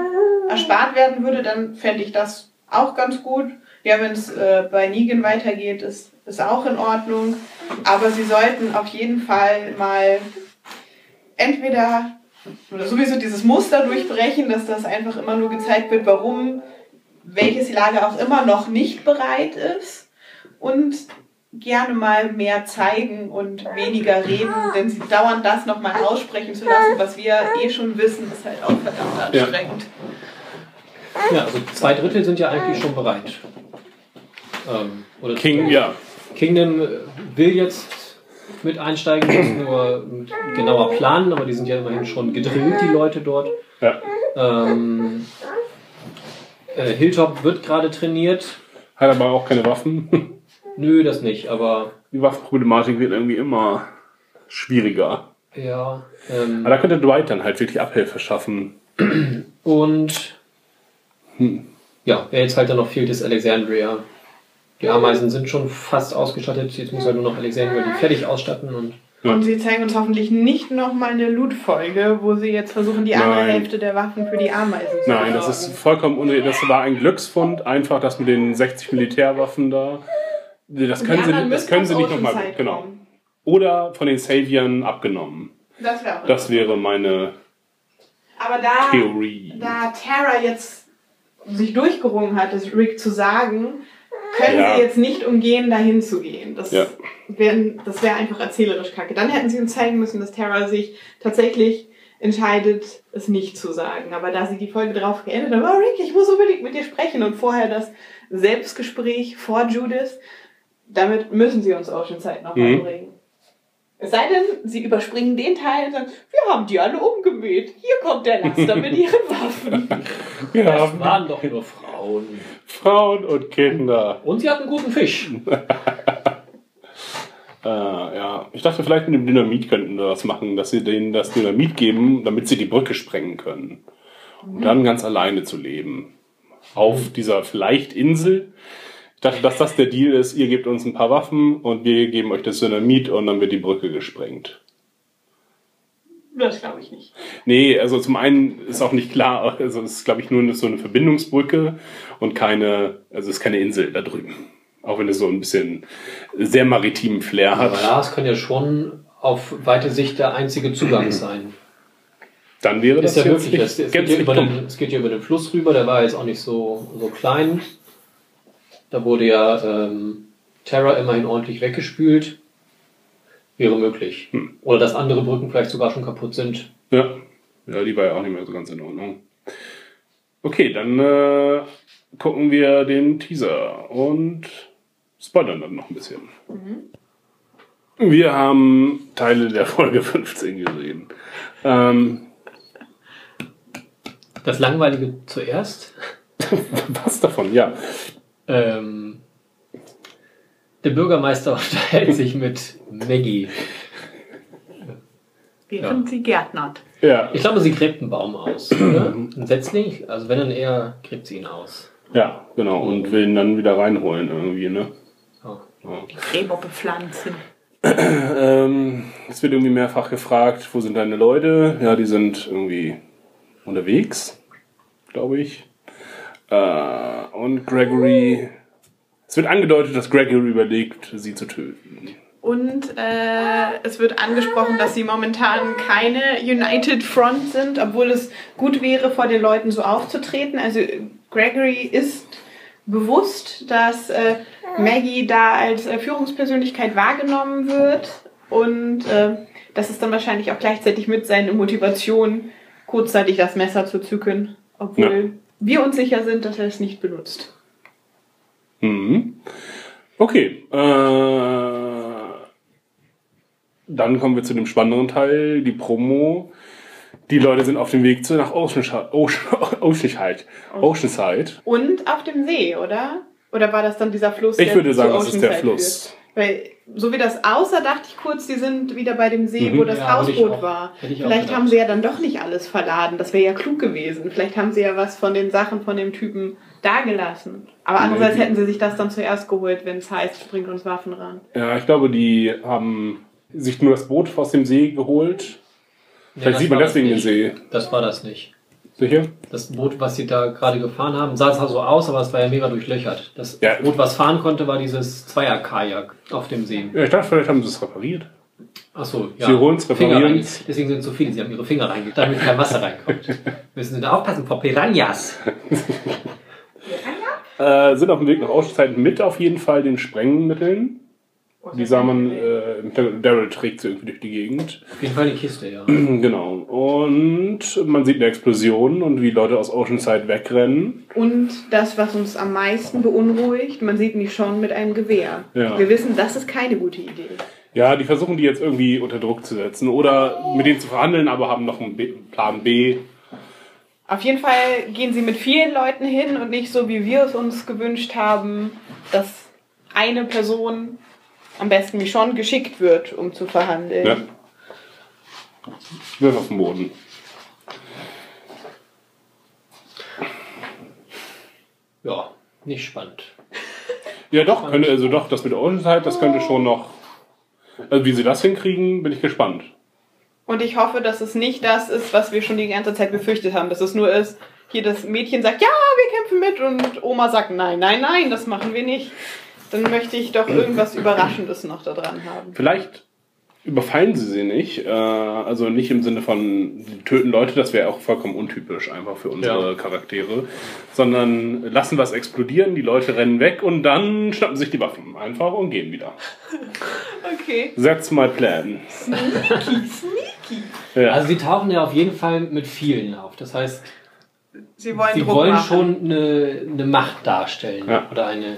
erspart werden würde, dann fände ich das auch ganz gut. Ja, wenn es äh, bei Negan weitergeht, ist, ist auch in Ordnung. Aber sie sollten auf jeden Fall mal entweder sowieso dieses Muster durchbrechen, dass das einfach immer nur gezeigt wird, warum welches Lager auch immer noch nicht bereit ist und gerne mal mehr zeigen und weniger reden, denn sie dauernd das nochmal aussprechen zu lassen, was wir eh schon wissen, ist halt auch verdammt anstrengend. Ja, also zwei Drittel sind ja eigentlich schon bereit. Ähm, oder King, ja. Kingdom äh, will jetzt mit einsteigen, muss nur genauer planen, aber die sind ja immerhin schon gedrillt, die Leute dort. ja. Ähm, äh, Hilltop wird gerade trainiert. Hat aber auch keine Waffen. [LAUGHS] Nö, das nicht, aber Die Waffenproblematik wird irgendwie immer schwieriger. ja. Ähm, Aber da könnte Dwight dann halt wirklich Abhilfe schaffen. Und ja, wer jetzt halt dann noch fehlt, ist Alexandria. Die Ameisen sind schon fast ausgestattet. Jetzt muss halt nur noch Alexandria die fertig ausstatten und Und sie zeigen uns hoffentlich nicht nochmal eine Loot-Folge, wo sie jetzt versuchen, die andere Nein. Hälfte der Waffen für die Ameisen zu Nein, das ist vollkommen unre Das war ein Glücksfund, einfach das mit den 60 Militärwaffen da. Das können, sie, das können sie nicht nochmal. Genau. Oder von den Saviern abgenommen. Das wäre auch Das wäre meine Aber da, Theorie. da Tara jetzt sich durchgerungen hat, das Rick zu sagen, können Ja. sie jetzt nicht umgehen, dahin zu gehen. Das Ja. wäre wär einfach erzählerisch kacke. Dann hätten sie uns zeigen müssen, dass Tara sich tatsächlich entscheidet, es nicht zu sagen. Aber da sie die Folge drauf geendet hat, oh Rick, ich muss unbedingt mit dir sprechen und vorher das Selbstgespräch vor Judith, damit müssen sie uns Oceanside noch Mhm. beibringen. Es sei denn, sie überspringen den Teil und sagen, wir haben die alle umgemäht. Hier kommt der Laster mit ihren [LAUGHS] Waffen. Wir das haben waren doch nur Frauen. Frauen und Kinder. Und sie hatten guten Fisch. [LAUGHS] Äh, ja, ich dachte, vielleicht mit dem Dynamit könnten wir das machen, dass sie denen das Dynamit geben, damit sie die Brücke sprengen können. Und dann ganz alleine zu leben. Auf dieser vielleicht Insel. Ich dachte, dass das der Deal ist. Ihr gebt uns ein paar Waffen und wir geben euch das Dynamit und dann wird die Brücke gesprengt. Das glaube ich nicht. Nee, also zum einen ist auch nicht klar, also es ist, glaube ich, nur so eine Verbindungsbrücke und keine, also es ist keine Insel da drüben. Auch wenn es so ein bisschen sehr maritimen Flair hat. Aber ja, es kann ja schon auf weite Sicht der einzige Zugang [CLEARS THROAT] sein. Dann wäre das Ist ja jetzt wirklich, es, es, geht ja über den, es geht ja über den Fluss rüber, der war jetzt auch nicht so, so klein. Da wurde ja ähm, Terra immerhin ordentlich weggespült. Wäre möglich. Hm. Oder dass andere Brücken vielleicht sogar schon kaputt sind. Ja. ja, die war ja auch nicht mehr so ganz in Ordnung. Okay, dann äh, gucken wir den Teaser und spoilern dann noch ein bisschen. Wir haben Teile der Folge 15 gesehen. Ähm, Das Langweilige zuerst. [LAUGHS] was davon? Ja. Ähm, der Bürgermeister [LAUGHS] unterhält sich mit Maggie. Während sie gärtnert. Ja, Ich glaube, sie gräbt einen Baum aus, oder? Ein Setzling? Also wenn dann eher, gräbt sie ihn aus. ja, genau. Und will ihn dann wieder reinholen irgendwie, ne? Oh. Gräber bepflanzen. [CLEARS THROAT] Ähm, es wird irgendwie mehrfach gefragt, wo sind deine Leute? Ja, die sind irgendwie unterwegs, glaube ich. Äh, und Gregory. Es wird angedeutet, dass Gregory überlegt, sie zu töten. Und äh, es wird angesprochen, dass sie momentan keine United Front sind, obwohl es gut wäre, vor den Leuten so aufzutreten. Also Gregory ist bewusst, dass äh, Maggie da als äh, Führungspersönlichkeit wahrgenommen wird und äh, das ist dann wahrscheinlich auch gleichzeitig mit seiner Motivation, kurzzeitig das Messer zu zücken, obwohl wir uns sicher sind, dass er es nicht benutzt. Mhm. Okay. Äh, dann kommen wir zu dem spannenderen Teil, die Promo. Die Leute sind auf dem Weg zu nach [LAUGHS] Oceanside. Oceanside. Oceanside. Und auf dem See, oder? Oder war das dann dieser Fluss? Ich würde sagen, das ist der Fluss. führt? Weil, so wie das aussah, dachte ich kurz, die sind wieder bei dem See, wo das Ja, Hausboot auch- war. Vielleicht haben sie ja dann doch nicht alles verladen. Das wäre ja klug gewesen. Vielleicht haben sie ja was von den Sachen von dem Typen dagelassen. Aber andererseits hätten sie sich das dann zuerst geholt, wenn es heißt, bringt uns Waffen ran. Ja, ich glaube, die haben sich nur das Boot aus dem See geholt. Nee, Vielleicht sieht man deswegen den. See. Das war das nicht. Sicher? Das Boot, was sie da gerade gefahren haben, sah zwar so aus, aber es war ja mega durchlöchert. Das Ja. Boot, was fahren konnte, war dieses Zweier-Kajak auf dem See. Ja, ich dachte, vielleicht haben sie es repariert. Achso, ja. Sie holen's, Finger reparieren's. rein- Deswegen sind so viele, sie haben ihre Finger reingekriegt, damit kein Wasser reinkommt. [LAUGHS] Müssen sie da aufpassen vor Piranhas. Äh, sind auf dem Weg nach Oceanside mit auf jeden Fall den Sprengmitteln. Die sah man, äh, Daryl trägt sie irgendwie durch die Gegend. Auf jeden Fall die Kiste, ja. [CLEARS THROAT] Genau. Und man sieht eine Explosion und wie Leute aus Oceanside wegrennen. Und das, was uns am meisten beunruhigt, man sieht mich schon mit einem Gewehr. Ja. Wir wissen, das ist keine gute Idee. Ja, die versuchen die jetzt irgendwie unter Druck zu setzen oder mit denen zu verhandeln, aber haben noch einen Plan B. Auf jeden Fall gehen sie mit vielen Leuten hin und nicht so, wie wir es uns gewünscht haben, dass eine Person, am besten Michonne, geschickt wird, um zu verhandeln. Ja. Wirf auf den Boden. Ja, nicht spannend. [LAUGHS] Ja, doch, könnte, also doch, das mit Oceanside, das könnte schon noch. Also wie sie das hinkriegen, bin ich gespannt. Und ich hoffe, dass es nicht das ist, was wir schon die ganze Zeit befürchtet haben. Dass es nur ist, hier das Mädchen sagt, ja, wir kämpfen mit und Oma sagt, nein, nein, nein, das machen wir nicht. Dann möchte ich doch irgendwas Überraschendes noch da dran haben. Vielleicht überfallen sie sie nicht. Äh, also nicht im Sinne von sie töten Leute, das wäre auch vollkommen untypisch einfach für unsere Ja. Charaktere. Sondern lassen was explodieren, die Leute rennen weg und dann schnappen sich die Waffen einfach und gehen wieder. [LAUGHS] Okay. That's my plan. Ja. Also sie tauchen ja auf jeden Fall mit vielen auf. Das heißt, Sie wollen sie wollen schon eine, eine Macht darstellen. Ja. Oder eine,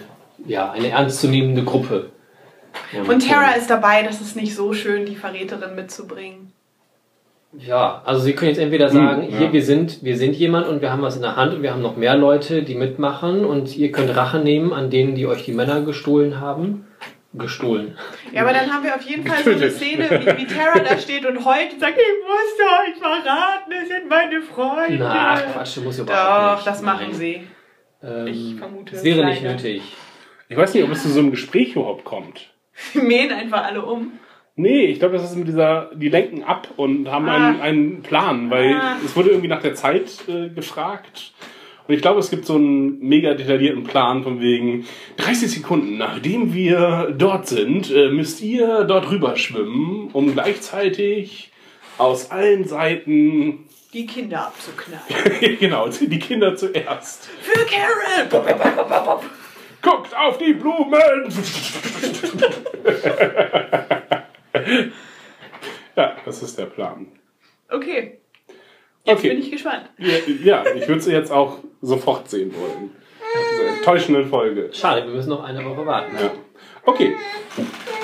ja, eine ernstzunehmende Gruppe. Und Tara ist dabei, das ist nicht so schön, die Verräterin mitzubringen. Ja, also Sie können jetzt entweder sagen, Hm, ja. hier, wir sind, wir sind jemand und wir haben was in der Hand und wir haben noch mehr Leute, die mitmachen und ihr könnt Rache nehmen an denen, die euch die Männer gestohlen haben. Gestohlen. Ja, aber dann haben wir auf jeden Fall so eine. Szene, wie, wie Tara da steht und heult und sagt, ich musste euch verraten, das sind meine Freunde. Na, Quatsch, du musst überhaupt Doch, nicht. das machen Nein. sie. Ähm, Ich vermute Es es wäre nicht leider. nötig. Ich weiß nicht, ob es zu so einem Gespräch überhaupt kommt. Sie mähen einfach alle um. Nee, ich glaube, das ist mit dieser, die lenken ab und haben einen, Ah. einen Plan, weil Ah. es wurde irgendwie nach der Zeit äh, gefragt. Und ich glaube, es gibt so einen mega detaillierten Plan von wegen 30 Sekunden, nachdem wir dort sind, äh, müsst ihr dort rüber schwimmen, um gleichzeitig aus allen Seiten, Die Kinder abzuknallen. [LAUGHS] genau, die Kinder zuerst. Für Carol! Guckt auf die Blumen! ja, das ist der Plan. Okay. Jetzt Okay. bin ich gespannt. Ja, ja ich würde sie jetzt auch sofort sehen wollen. Nach dieser enttäuschenden Folge. Schade, wir müssen noch eine Woche warten. Ja. Okay,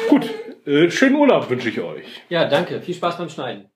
gut. Äh, schönen Urlaub wünsche ich euch. Ja, danke. Viel Spaß beim Schneiden.